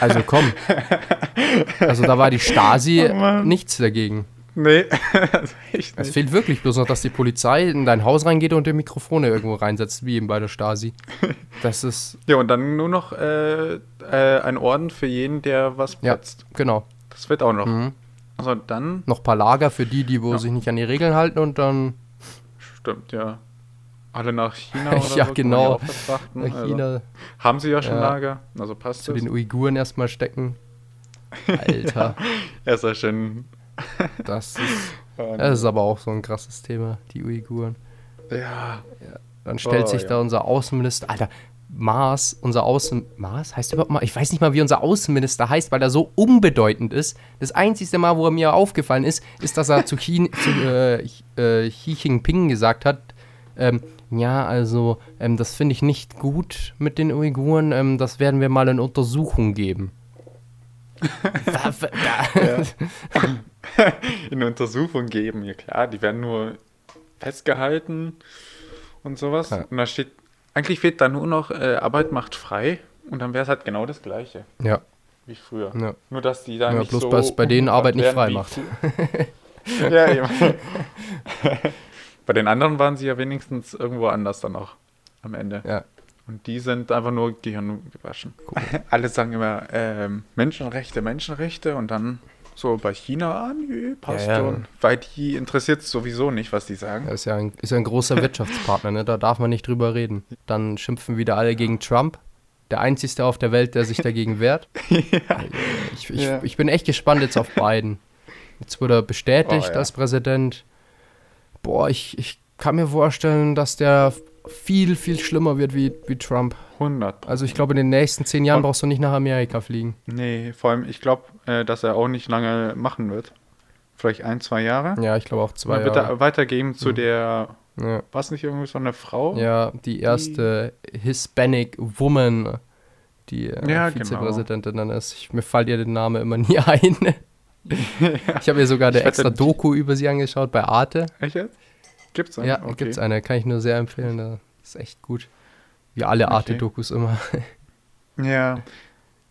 Also komm. Also da war die Stasi Oh nichts dagegen. Nee, also Es fehlt wirklich bloß noch, dass die Polizei in dein Haus reingeht und dir Mikrofone irgendwo reinsetzt, wie eben bei der Stasi. Das ist, Ja, und dann nur noch äh, äh, ein Orden für jeden, der was Ja. putzt. genau. Das wird auch noch. Mhm. Also dann, Noch ein paar Lager für die, die wo Ja. sich nicht an die Regeln halten und dann stimmt, ja. Alle nach China oder Ja, so. genau. nach Also, China haben sie ja schon Ja. Lager, also passt zu das. den Uiguren erstmal stecken. Alter, Ja, ist ja schön. Das ist, äh, das ist aber auch so ein krasses Thema, die Uiguren. ja, Dann stellt Oh, sich ja. da unser Außenminister, Alter, Maas, unser Außen, Maas heißt überhaupt mal, ich weiß nicht mal, wie unser Außenminister heißt, weil er so unbedeutend ist. Das einzige Mal, wo er mir aufgefallen ist, ist, dass er zu, Xi, zu äh, äh, Xi Jinping gesagt hat, ähm, ja, also, ähm, das finde ich nicht gut mit den Uiguren, ähm, das werden wir mal in Untersuchung geben. In Untersuchung geben, ja klar, die werden nur festgehalten und sowas. Ja. Und da steht, eigentlich fehlt da nur noch äh, Arbeit macht frei und dann wäre es halt genau das gleiche ja, wie früher. ja. Nur, dass die da Ja, nicht bloß so dass bei denen Arbeit nicht frei macht. ja, eben. bei den anderen waren sie ja wenigstens irgendwo anders dann auch am Ende. ja. Und die sind einfach nur Gehirn gewaschen. Alle sagen immer ähm, Menschenrechte, Menschenrechte und dann so bei China, ah, nö, passt Ja, ja. schon. Weil die interessiert es sowieso nicht, was die sagen. Er ist ja ein, ist ja ein großer Wirtschaftspartner, ne? da darf man nicht drüber reden. Dann schimpfen wieder alle gegen Trump. Der einzigste auf der Welt, der sich dagegen wehrt. Ich, ich, Ja. ich bin echt gespannt jetzt auf Biden. Jetzt wurde er bestätigt Oh, ja. als Präsident. Boah, ich, ich kann mir vorstellen, dass der viel, viel schlimmer wird wie, wie Trump. 100. Also ich glaube, in den nächsten zehn Jahren Und- brauchst du nicht nach Amerika fliegen. Nee, vor allem, ich glaube, äh, dass er auch nicht lange machen wird. Vielleicht ein, zwei Jahre. Ja, ich glaube auch zwei Dann wird Jahre. er weitergeben zu Mhm. der, Ja. was nicht irgendwie so eine Frau? Ja, die erste Hispanic Woman, die äh, Ja, Vizepräsidentin dann ist. Ich, mir fällt ihr der Name immer nie ein. Ich habe mir sogar eine extra die- Doku über sie angeschaut bei Arte. Echt jetzt? Gibt's einen? Ja, gibt's eine, kann ich nur sehr empfehlen. Das ist echt gut. Wie alle Okay. Arte-Dokus immer. Ja.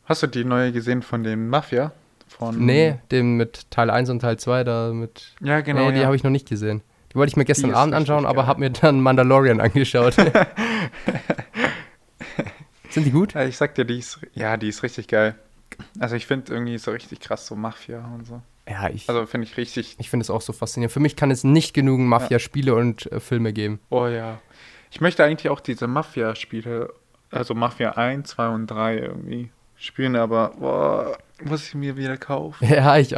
Hast du die neue gesehen von dem Mafia? Von nee, den mit Teil 1 und Teil 2 da mit. Ja, genau. nee, die ja. habe ich noch nicht gesehen. Die wollte ich mir gestern Abend anschauen, aber habe mir dann Mandalorian angeschaut. Sind die gut? Ja, ich sag dir, die ist, ja, die ist richtig geil. Also ich finde irgendwie so richtig krass, so Mafia und so. Ja, ich, Also finde ich richtig, ich finde es auch so faszinierend. Für mich kann es nicht genügend Mafia-Spiele und äh, Filme geben. oh ja. Ich möchte eigentlich auch diese Mafia-Spiele, also Mafia 1, 2 und 3 irgendwie spielen, aber boah, muss ich mir wieder kaufen. Ja, ich,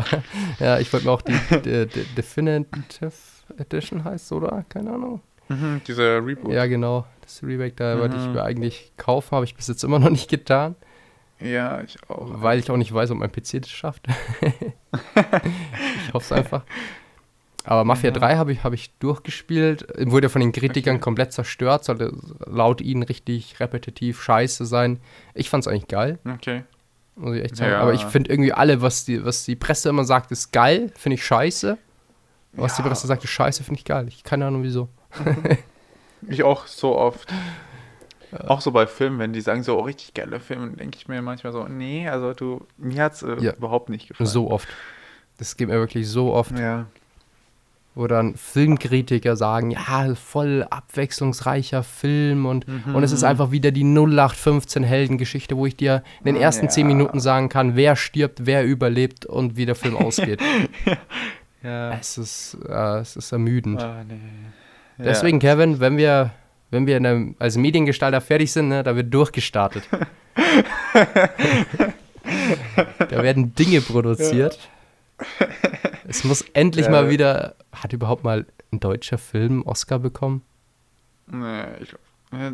ja, ich wollte mir auch die, die, die Definitive Edition heißt, oder? Keine Ahnung. Mhm, diese Reboot. Ja, genau. Das Remake, da wollte ich Mhm. mir eigentlich kaufen, habe ich bis jetzt immer noch nicht getan, Ja, ich auch. weil ich auch nicht weiß, ob mein PC das schafft. ich hoffe es einfach. Aber Mafia Ja. 3 habe ich, hab ich durchgespielt, wurde von den Kritikern Okay. komplett zerstört, sollte laut ihnen richtig repetitiv scheiße sein. Ich fand es eigentlich geil, Okay. muss ich echt sagen. Ja. Aber ich finde irgendwie alle, was die, was die Presse immer sagt, ist geil, finde ich scheiße. Was die Ja. Presse sagt, ist scheiße, finde ich geil. Ich keine Ahnung wieso. Ich auch so oft. Auch so bei Filmen, wenn die sagen so, oh, richtig geile Filme, denke ich mir manchmal so, nee, also du, mir hat es äh, Ja. überhaupt nicht gefallen. So oft. Das geht mir wirklich so oft. Ja. wo dann Filmkritiker sagen, ja, voll abwechslungsreicher Film und, Mhm. und es ist einfach wieder die 0815 Heldengeschichte, wo ich dir in den ersten Ja. 10 Minuten sagen kann, wer stirbt, wer überlebt und wie der Film ausgeht. Ja. es, ist, äh, es ist ermüdend. Ah, nee. Ja. Deswegen, Kevin, wenn wir, wenn wir in einem, als Mediengestalter fertig sind, ne, da wird durchgestartet. da werden Dinge produziert. Es muss endlich Ja. mal wieder. Hat überhaupt mal ein deutscher Film Oscar bekommen? Nee, ich glaube, ja.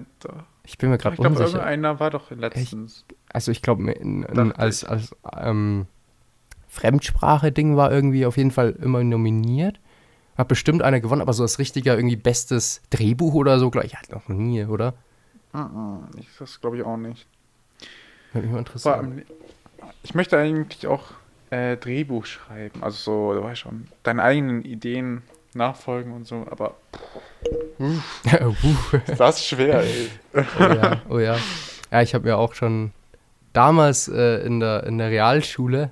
Ich bin mir Ich gerade glaube, unsicher. irgendeiner war doch letztens. Also ich glaube, als, als ähm, Fremdsprache-Ding war irgendwie auf jeden Fall immer nominiert. Hat bestimmt einer gewonnen, aber so das richtige irgendwie bestes Drehbuch oder so, glaube ich, hat noch nie, oder? Ich, das glaube ich auch nicht. Würde mich mal interessieren. ich möchte eigentlich auch äh, Drehbuch schreiben. Also so, du weißt schon, deine eigenen Ideen nachfolgen und so, aber das ist schwer, ey. oh ja, oh ja. Ja, ich habe mir auch schon damals äh, in, der, in der Realschule,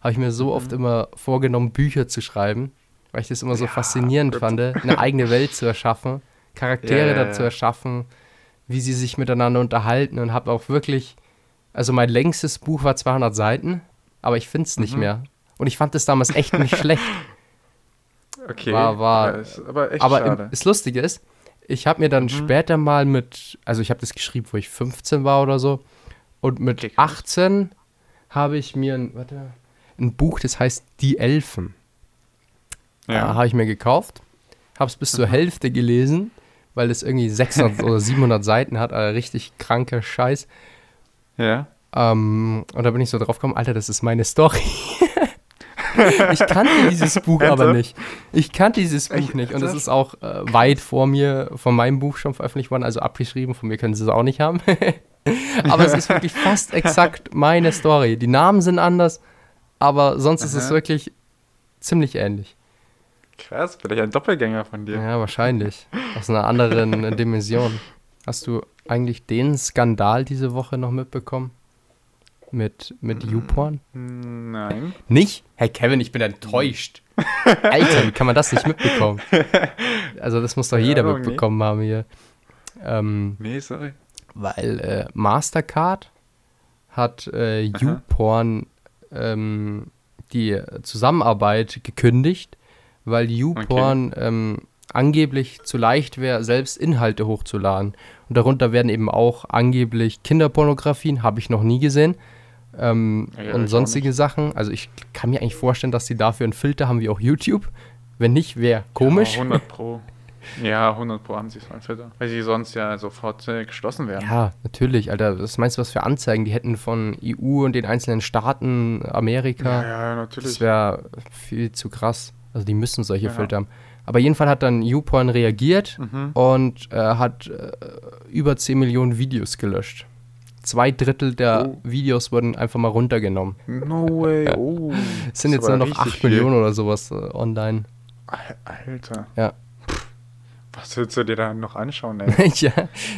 habe ich mir so oft immer vorgenommen, Bücher zu schreiben, weil ich das immer so Ja, faszinierend fand, eine eigene Welt zu erschaffen, Charaktere Ja, ja, da zu ja. erschaffen, wie sie sich miteinander unterhalten und habe auch wirklich, also mein längstes Buch war 200 Seiten, aber ich finde es nicht Mhm. mehr. Und ich fand es damals echt nicht schlecht. Okay, War- war- ja, ist aber echt Aber schade. im, das Lustige ist, ich habe mir dann Mhm. später mal mit, also ich habe das geschrieben, wo ich 15 war oder so. Und mit Okay, krass. 18 habe ich mir ein, warte, ein Buch, das heißt Die Elfen. Ja. ja. habe ich mir gekauft, habe es bis zur Hälfte gelesen, weil es irgendwie 600 oder 700 Seiten hat, also richtig kranker Scheiß. ja. Ähm, und da bin ich so drauf gekommen, Alter, das ist meine Story. ich kannte dieses Buch aber nicht. Ich kannte dieses Buch Echt? nicht. Und es ist auch äh, weit vor mir, von meinem Buch schon veröffentlicht worden, also abgeschrieben. Von mir können sie es auch nicht haben. aber es ist wirklich fast exakt meine Story. Die Namen sind anders, aber sonst ist es Aha. wirklich ziemlich ähnlich. Krass, vielleicht ein Doppelgänger von dir. Ja, wahrscheinlich. Aus einer anderen Dimension. Hast du eigentlich den Skandal diese Woche noch mitbekommen? Mit, mit YouPorn? Hm, Nein. Nicht? Hey Kevin, ich bin enttäuscht. Alter, wie kann man das nicht mitbekommen? Also das muss doch Keine jeder Ahnung, nee. mitbekommen haben hier. Ähm, Nee, sorry. weil äh, Mastercard hat äh. YouPorn ähm, die Zusammenarbeit gekündigt, weil YouPorn ähm, angeblich zu leicht wäre, selbst Inhalte hochzuladen. Und darunter werden eben auch angeblich Kinderpornografien, habe ich noch nie gesehen. Ähm, Ja, und sonstige Sachen. Also ich kann mir eigentlich vorstellen, dass die dafür einen Filter haben wie auch YouTube. Wenn nicht, wäre komisch. Ja, 100 Pro. Ja, 100 Pro haben sie so ein Filter. Weil sie sonst ja sofort äh, geschlossen werden. Ja, natürlich, Alter. Was meinst du, was für Anzeigen? Die hätten von EU und den einzelnen Staaten, Amerika. ja, ja, natürlich. das wäre viel zu krass. Also die müssen solche Ja. Filter haben. Aber jedenfalls hat dann YouPorn reagiert Mhm. und äh, hat äh, über 10 Millionen Videos gelöscht. Zwei Drittel der Oh. Videos wurden einfach mal runtergenommen. No way. Oh. Es sind jetzt nur noch richtig 8 viel. Millionen oder sowas äh, online. Al- Alter. Ja. Was willst du dir da noch anschauen, ey? ja,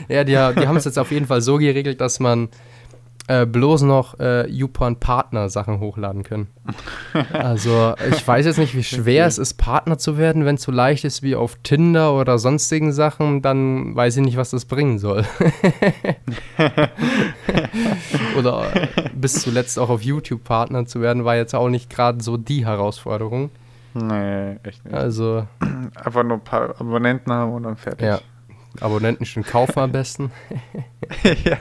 ja, die, die haben es jetzt auf jeden Fall so geregelt, dass man äh, bloß noch äh, YouPorn-Partner-Sachen hochladen können. Also, ich weiß jetzt nicht, wie schwer Okay. es ist, Partner zu werden. Wenn es so leicht ist wie auf Tinder oder sonstigen Sachen, dann weiß ich nicht, was das bringen soll. oder bis zuletzt auch auf YouTube Partner zu werden, war jetzt auch nicht gerade so die Herausforderung. nee, echt nicht. Also, Einfach nur ein paar Abonnenten haben und dann fertig. ja. Abonnenten schon kaufen am besten. ja.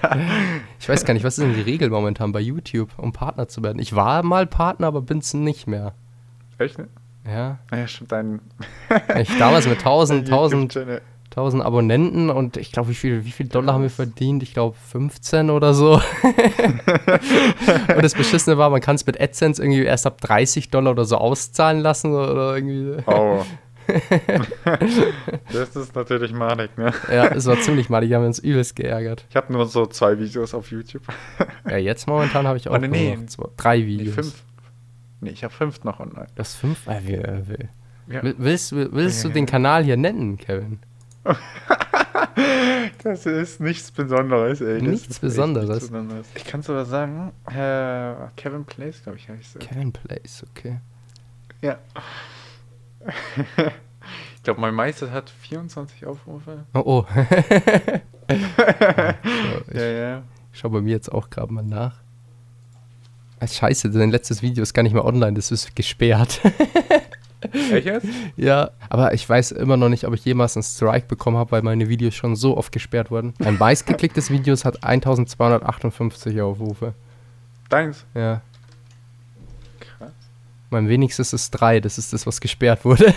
Ich weiß gar nicht, was ist denn die Regel momentan bei YouTube, um Partner zu werden? Ich war mal Partner, aber bin's nicht mehr. Echt? nicht? Ja. Naja, stimmt, dein Ich damals mit 1000, 1000, YouTube-Channel. 1000 Abonnenten und ich glaube, wie viel, wie viel Dollar haben wir verdient? Ich glaube 15 oder so. und das Beschissene war, man kann es mit AdSense irgendwie erst ab 30 Dollar oder so auszahlen lassen oder irgendwie. Oh. das ist natürlich malig, ne? Ja, es war ziemlich mal, die haben uns übelst geärgert. Ich habe nur so zwei Videos auf YouTube. Ja, jetzt momentan habe ich auch Oh, nee, nur nee. noch zwei, drei Nee, Videos. fünf. Nee, ich habe fünf noch online. Das fünf? Äh, wie, äh, wie. Ja. Will- Willst, du- willst du den Kanal hier nennen, Kevin? Das ist nichts Besonderes, ey. Nichts Besonderes. nichts Besonderes. Ich kann sogar sagen, äh, Kevin Place, glaube ich, heißt er. Kevin Place, okay. Ja. Ich glaube, mein Meister hat 24 Aufrufe. Oh, oh. ich Ja, ja. schau bei mir jetzt auch gerade mal nach. Ah, Scheiße, dein letztes Video ist gar nicht mehr online, das ist gesperrt. Echt jetzt? ja, aber ich weiß immer noch nicht, ob ich jemals einen Strike bekommen habe, weil meine Videos schon so oft gesperrt wurden. Mein meistgeklicktes Video hat 1258 Aufrufe. Deins? Ja. Mein wenigstes ist 3, das ist das, was gesperrt wurde.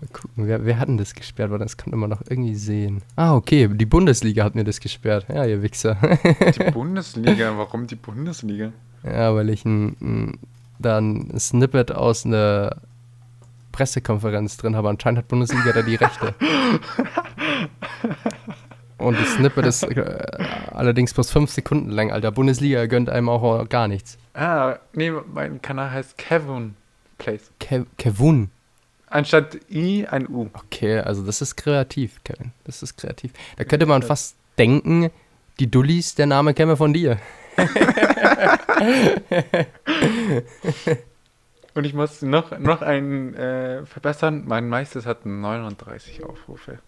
Mal gucken, wer, wer hat denn das gesperrt? Weil das kann man noch irgendwie sehen. Ah, okay, die Bundesliga hat mir das gesperrt. Ja, ihr Wichser. Die Bundesliga, warum die Bundesliga? ja, weil ich ein, ein dann ein Snippet aus einer Pressekonferenz drin habe. Anscheinend hat Bundesliga da die Rechte. Und das Snippet ist äh, allerdings bloß fünf Sekunden lang, Alter. Bundesliga gönnt einem auch gar nichts. Ah, nee, mein Kanal heißt Kevin Place. Ke Kevun. Anstatt I ein U. Okay, also das ist kreativ, Kevin. Das ist kreativ. Da könnte man fast denken, die Dullis, der Name käme von dir. Und ich muss noch, noch einen äh, verbessern. Mein meistes hat 39 Aufrufe.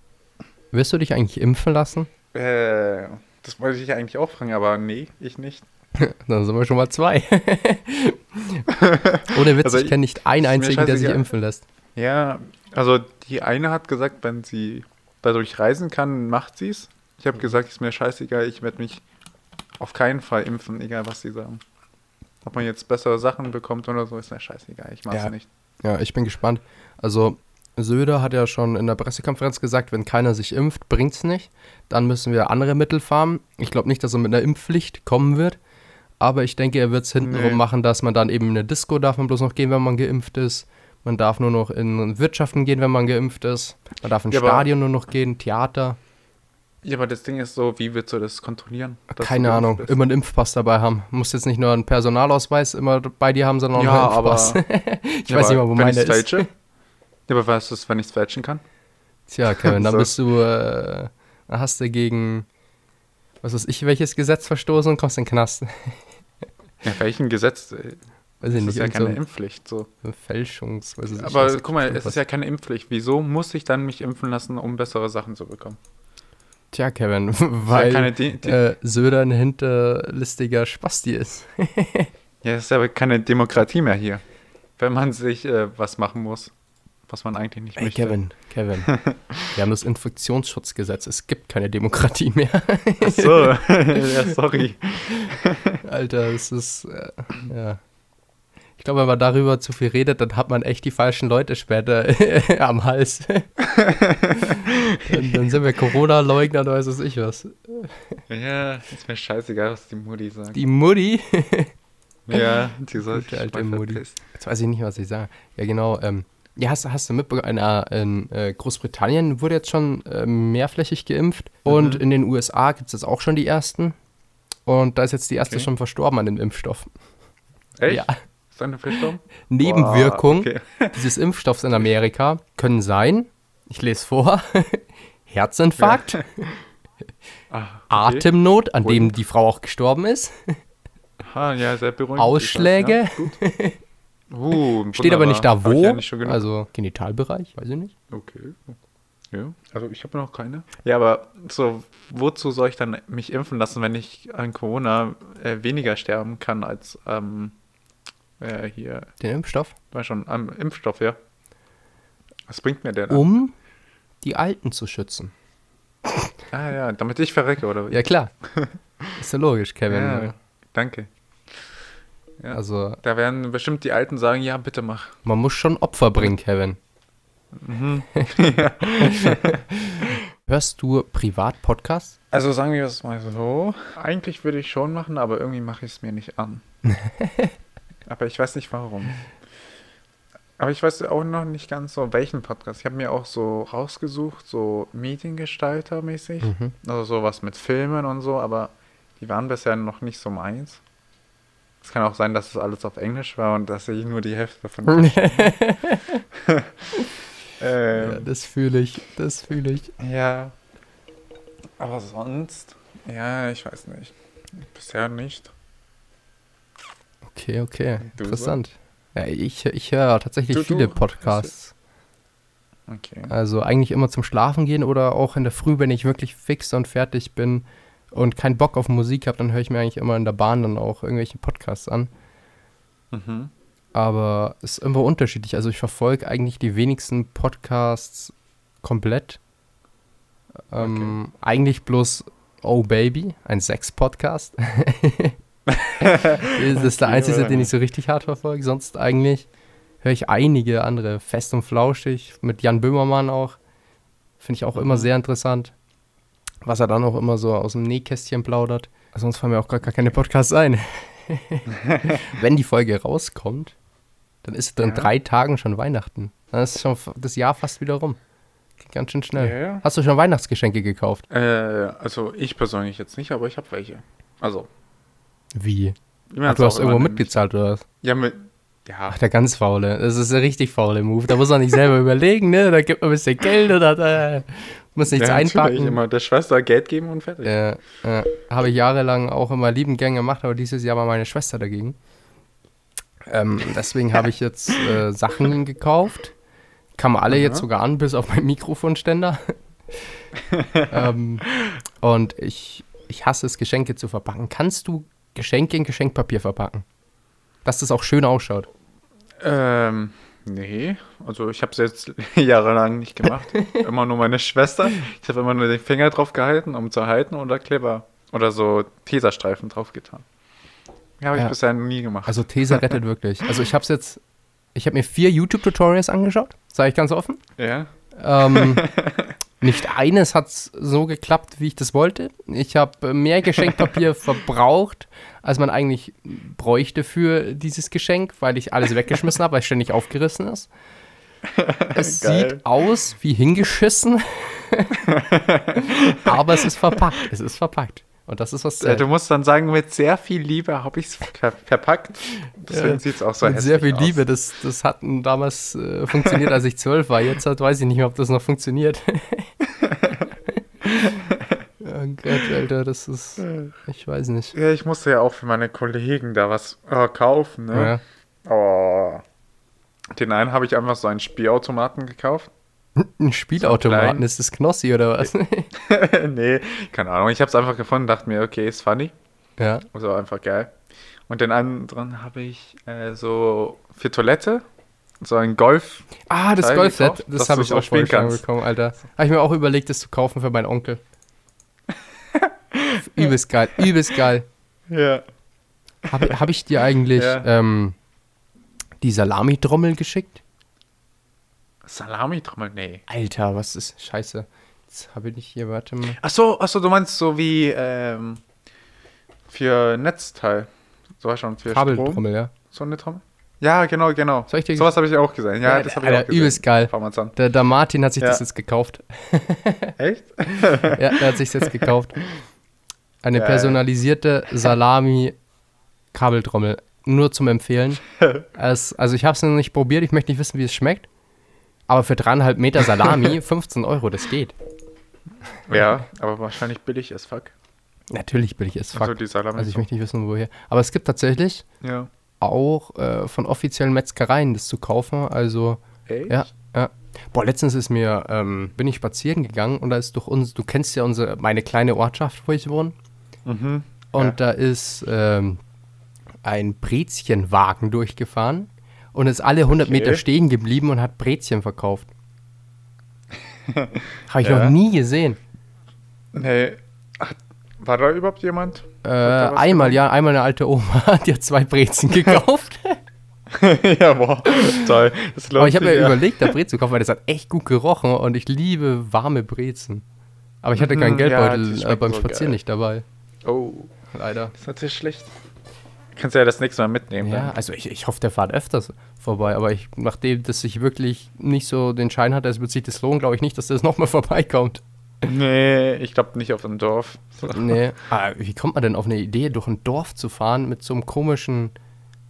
Wirst du dich eigentlich impfen lassen? Äh, das wollte ich eigentlich auch fragen, aber nee, ich nicht. Dann sind wir schon mal zwei. Ohne Witz, Also ich kenne nicht einen einzigen, der sich impfen lässt. Ja, also die eine hat gesagt, wenn sie dadurch reisen kann, macht sie es. Ich habe gesagt, ist mir scheißegal, ich werde mich auf keinen Fall impfen, egal was sie sagen. Ob man jetzt bessere Sachen bekommt oder so, ist mir scheißegal. Ich mach's Ja. nicht. Ja, ich bin gespannt. Also, Söder hat ja schon in der Pressekonferenz gesagt, wenn keiner sich impft, bringt's nicht. Dann müssen wir andere Mittel fahren. Ich glaube nicht, dass er mit einer Impfpflicht kommen wird. Aber ich denke, er wird es hintenrum Nee. machen, dass man dann eben in eine Disco darf man bloß noch gehen, wenn man geimpft ist. Man darf nur noch in Wirtschaften gehen, wenn man geimpft ist. Man darf ins Ja, Stadion nur noch gehen, Theater. Ja, aber das Ding ist so, wie willst du das kontrollieren? Keine Ahnung. bist? Immer einen Impfpass dabei haben. Musst jetzt nicht nur einen Personalausweis immer bei dir haben, sondern auch Ja, einen Impfpass. aber- ich Ja, weiß nicht mal, wo meine ist. fälsche? Ja, aber was ist, wenn ich es fälschen kann? Tja, Kevin, dann So. bist du, äh, hast du gegen, was weiß ich, welches Gesetz verstoßen und kommst in den Knast. Ja, welchen Gesetz? Weiß ich Das nicht, ist ja keine so Impfpflicht. So. Fälschungs, weiß ich Aber was, guck mal, es ist ja keine Impfpflicht. Wieso muss ich dann mich impfen lassen, um bessere Sachen zu bekommen? Tja, Kevin, ja weil De äh, Söder ein hinterlistiger Spasti ist. ja, es ist aber keine Demokratie mehr hier. Wenn man sich äh, was machen muss, was man eigentlich nicht Ey, möchte. Kevin, Kevin, wir haben das Infektionsschutzgesetz, es gibt keine Demokratie mehr. Ach so, ja, sorry. Alter, es ist, äh, ja. Ich glaube, wenn man darüber zu viel redet, dann hat man echt die falschen Leute später am Hals. dann, dann sind wir Corona-Leugner oder weiß es ich was. Ja, ist mir scheißegal, was die Mutti sagt. Die Mutti. ja, die soll Gute alte Mutti. Jetzt weiß ich nicht, was ich sage. Ja, genau. Ähm, ja, hast, hast du mitbekommen, in, äh, in äh, Großbritannien wurde jetzt schon äh, mehrflächig geimpft und Mhm. in den USA gibt es jetzt auch schon die ersten. Und da ist jetzt die erste Okay. schon verstorben an dem Impfstoff. Echt? Ja. Ist deine Verstorben? Nebenwirkung okay. dieses Impfstoffs in Amerika können sein, ich lese vor, Herzinfarkt, Ah, okay. Atemnot, an dem Und? die Frau auch gestorben ist, Ah, ja, sehr beruhigend. Ausschläge. ja. Uh, steht aber nicht da wo, ja nicht also Genitalbereich, weiß ich nicht. Okay. Ja, also ich habe noch keine. Ja, aber so, wozu soll ich dann mich impfen lassen, wenn ich an Corona äh, weniger sterben kann als ähm, äh, hier, Den Impfstoff, war schon, am Impfstoff, ja? Was bringt mir der dann? um die Alten zu schützen. Ah ja, damit ich verrecke, oder? Ja, klar. Ist ja logisch, Kevin. Ja, danke. Ja. Also, Da werden bestimmt die Alten sagen, ja, bitte mach. man muss schon Opfer bringen, Kevin. Mhm. Hörst du Privat-Podcasts? Also sagen wir es mal so. Eigentlich würde ich schon machen, aber irgendwie mache ich es mir nicht an. aber ich weiß nicht warum. Aber ich weiß auch noch nicht ganz so, welchen Podcast. Ich habe mir auch so rausgesucht, so Mediengestalter-mäßig. Mhm. Also sowas mit Filmen und so, aber die waren bisher noch nicht so meins. Es kann auch sein, dass es alles auf Englisch war und dass ich nur die Hälfte davon ja, ähm, das fühle ich, das fühle ich. Ja. Aber sonst, ja, ich weiß nicht. Bisher nicht. Okay, okay. Du so? Interessant. Ja, ich, ich höre tatsächlich Du- du- viele Podcasts. Okay. Also eigentlich immer zum Schlafen gehen oder auch in der Früh, wenn ich wirklich fix und fertig bin und keinen Bock auf Musik habe, dann höre ich mir eigentlich immer in der Bahn dann auch irgendwelche Podcasts an. Mhm. Aber es ist immer unterschiedlich. Also ich verfolge eigentlich die wenigsten Podcasts komplett. Ähm, Eigentlich bloß Oh Baby, ein Sex-Podcast. das ist der Okay, einzige, den ich so richtig hart verfolge. Sonst eigentlich höre ich einige andere. Fest und Flauschig, mit Jan Böhmermann auch. Finde ich auch immer Mhm. sehr interessant. Was er dann auch immer so aus dem Nähkästchen plaudert. Sonst fallen mir auch gar, gar keine Podcasts ein. Wenn die Folge rauskommt, dann ist es in Ja. drei Tagen schon Weihnachten. Dann ist schon das Jahr fast wieder rum. Geht ganz schön schnell. Ja, ja. Hast du schon Weihnachtsgeschenke gekauft? Äh, also ich persönlich jetzt nicht, aber ich habe welche. Also. Wie? Ach, du hast irgendwo mitgezahlt oder was? Ja, mit. Ja, Ach, der ganz faule. Das ist der richtig faule Move. Da muss man nicht selber überlegen, ne? Da gibt man ein bisschen Geld oder da muss nichts ja, einpacken. immer der Schwester Geld geben und fertig. Ja, ja. Habe ich jahrelang auch immer lieben gern gemacht, aber dieses Jahr war meine Schwester dagegen. Ähm, deswegen habe ich jetzt äh, Sachen gekauft. Kann man alle Aha. jetzt sogar an, bis auf meinen Mikrofonständer. ähm, und ich, ich hasse es, Geschenke zu verpacken. Kannst du Geschenke in Geschenkpapier verpacken? Dass das auch schön ausschaut. Ähm, nee. Also ich habe es jetzt jahrelang nicht gemacht. immer nur meine Schwester. Ich habe immer nur den Finger drauf gehalten, um zu halten oder Kleber oder so Teserstreifen drauf getan. Ja, habe Ja. ich bisher nie gemacht. Also Tesa rettet wirklich. Also ich habe es jetzt, ich habe mir vier YouTube-Tutorials angeschaut, sage ich ganz offen. ja. Ähm, nicht eines hat so geklappt, wie ich das wollte. Ich habe mehr Geschenkpapier verbraucht, als man eigentlich bräuchte für dieses Geschenk, weil ich alles weggeschmissen habe, weil es ständig aufgerissen ist. Es Geil. sieht aus wie hingeschissen, aber es ist verpackt. Es ist verpackt. Und das ist was Äh, zählt. Du musst dann sagen, mit sehr viel Liebe habe ich es ver verpackt. Deswegen Ja. sieht es auch so Mit hässlich sehr viel aus. Liebe. Das, das hat damals äh, funktioniert, als ich zwölf war. Jetzt hat, weiß ich nicht mehr, ob das noch funktioniert. oh Gott, Alter, das ist. Ich weiß nicht. Ja, ich musste ja auch für meine Kollegen da was äh, kaufen. Ne? Ja. Oh. Den einen habe ich einfach so einen Spielautomaten gekauft. Ein Spielautomaten, ist das Knossi oder was? nee, keine Ahnung. Ich habe es einfach gefunden, dachte mir, okay, ist funny. ja. Also einfach geil. Und den anderen habe ich äh, so für Toilette, so ein Golf. Ah, das Golfset, das habe ich auch spielen kannst. bekommen, Alter. Habe ich mir auch überlegt, das zu kaufen für meinen Onkel. übelst geil, übelst geil. Ja. Habe hab ich dir eigentlich Ja. ähm, die Salami-Trommel geschickt? Salami-Trommel, nee. Alter, was ist Scheiße. Jetzt habe ich nicht hier, warte mal. Ach so, ach so, du meinst so wie ähm, für Netzteil. So schon für. Kabeltrommel, ja. So eine Trommel? Ja, genau, genau. Dir Sowas habe ich auch gesehen. Ja, Ja, das habe ich Alter, auch gesehen. übelst geil. Der, der Martin hat sich Ja. das jetzt gekauft. Echt? Ja, der hat sich jetzt gekauft. Eine Geil. personalisierte Salami-Kabeltrommel. Nur zum Empfehlen. Es, also ich habe es noch nicht probiert, ich möchte nicht wissen, wie es schmeckt. Aber für dreieinhalb Meter Salami 15 Euro, das geht. Ja, aber wahrscheinlich billig as fuck. Natürlich billig ist Also fuck. die Salami. Also ich möchte nicht wissen, woher. Aber es gibt tatsächlich ja. auch äh, von offiziellen Metzgereien das zu kaufen. Also Echt? Ja, ja. Boah, letztens ist mir, ähm, bin ich spazieren gegangen und da ist durch uns, du kennst ja unsere, meine kleine Ortschaft, wo ich wohne. Mhm. Und Ja. da ist ähm, ein Brezchenwagen durchgefahren und ist alle 100 Okay. Meter stehen geblieben und hat Brezchen verkauft. Habe ich Ja. noch nie gesehen. Nee. Ach, war da überhaupt jemand? Äh, einmal, ja, einmal eine alte Oma, die hat zwei Brezen gekauft. ja, boah. Toll. Das Aber ich habe mir ja. überlegt, da Brezen zu kaufen, weil das hat echt gut gerochen und ich liebe warme Brezen. Aber ich hatte Mhm, keinen ja, Geldbeutel die äh, beim so Spazieren geil. nicht dabei. Oh, Leider. das ist natürlich schlecht. Kannst ja das nächste Mal mitnehmen. Ja, dann. also ich, ich hoffe, der fährt öfters vorbei, aber ich, nachdem das ich wirklich nicht so den Schein hatte, es wird sich das lohnen, glaube ich nicht, dass das nochmal vorbeikommt. Nee, ich glaube nicht auf dem Dorf. Nee. Ah, wie kommt man denn auf eine Idee, durch ein Dorf zu fahren mit so einem komischen,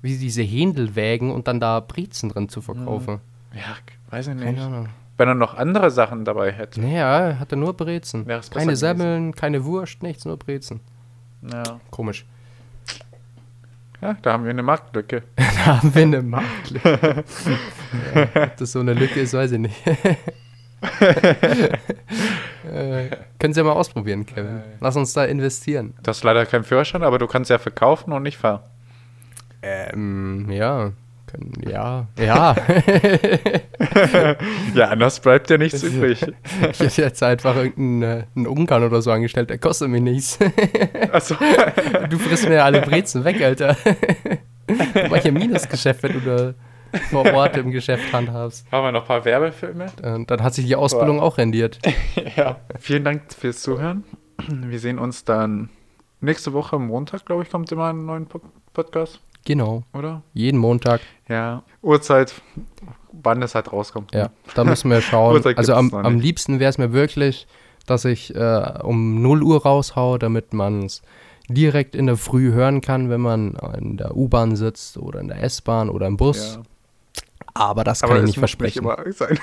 wie diese Händelwägen und dann da Brezen drin zu verkaufen? Ja, weiß ich Keine nicht. Ahnung. Wenn er noch andere Sachen dabei hätte. Nee, ja, er hatte nur Brezen. Keine. Semmeln, keine Wurst, nichts, nur Brezen. Ja. Komisch. Ja, da haben wir eine Marktlücke. Da haben wir eine Marktlücke. ja, ob das so eine Lücke ist, weiß ich nicht. äh, können Sie ja mal ausprobieren, Kevin. Lass uns da investieren. Du hast leider keinen Führerschein, aber du kannst ja verkaufen und nicht fahren. Ähm, ja. Können, ja. Ja. Ja, anders bleibt dir nichts übrig. ich hätte jetzt einfach irgendeinen äh, Ungarn oder so angestellt, der kostet mir nichts. Also, du frisst mir alle Brezen weg, Alter. du machst ja Minusgeschäft, wenn du da vor Ort im Geschäft handhabst. haben wir noch ein paar Werbefilme. Und dann hat sich die Ausbildung auch rendiert. Ja. Vielen Dank fürs Zuhören. Wir sehen uns dann nächste Woche, Montag, glaube ich, kommt immer ein neuer Po- Podcast, Genau. oder? Jeden Montag. Ja. Uhrzeit, wann es halt rauskommt. Ja, da müssen wir schauen. Also am, am nicht. liebsten wäre es mir wirklich, dass ich äh, um 0 Uhr raushaue, damit man es direkt in der Früh hören kann, wenn man in der U-Bahn sitzt oder in der S-Bahn oder im Bus. Ja. Aber das kann Aber ich es nicht muss versprechen. immer sein.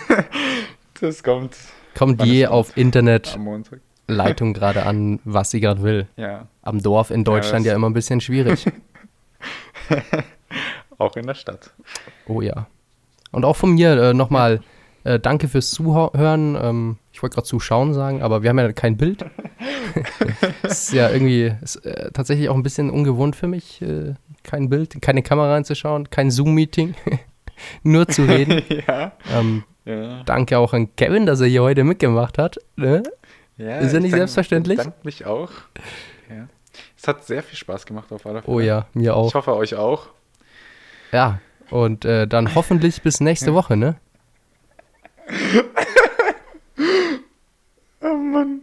das kommt Kommt je auf Internetleitung am Montag. gerade an, was sie gerade will. Ja. Am Dorf in Deutschland das- ja immer ein bisschen schwierig. Auch in der Stadt. Oh ja. Und auch von mir äh, nochmal äh, danke fürs Zuhören. Ähm, ich wollte gerade zuschauen sagen, aber wir haben ja kein Bild. ist ja irgendwie ist, äh, tatsächlich auch ein bisschen ungewohnt für mich, äh, kein Bild, keine Kamera reinzuschauen, kein Zoom-Meeting, nur zu reden. ja. ähm, Ja. danke auch an Kevin, dass er hier heute mitgemacht hat. Ne? ja Ist ja ich nicht selbstverständlich. Dank mich auch. Es hat sehr viel Spaß gemacht auf alle oh Fälle. Oh ja, mir auch. Ich hoffe euch auch. Ja, und äh, dann hoffentlich bis nächste Woche, ne? oh Mann.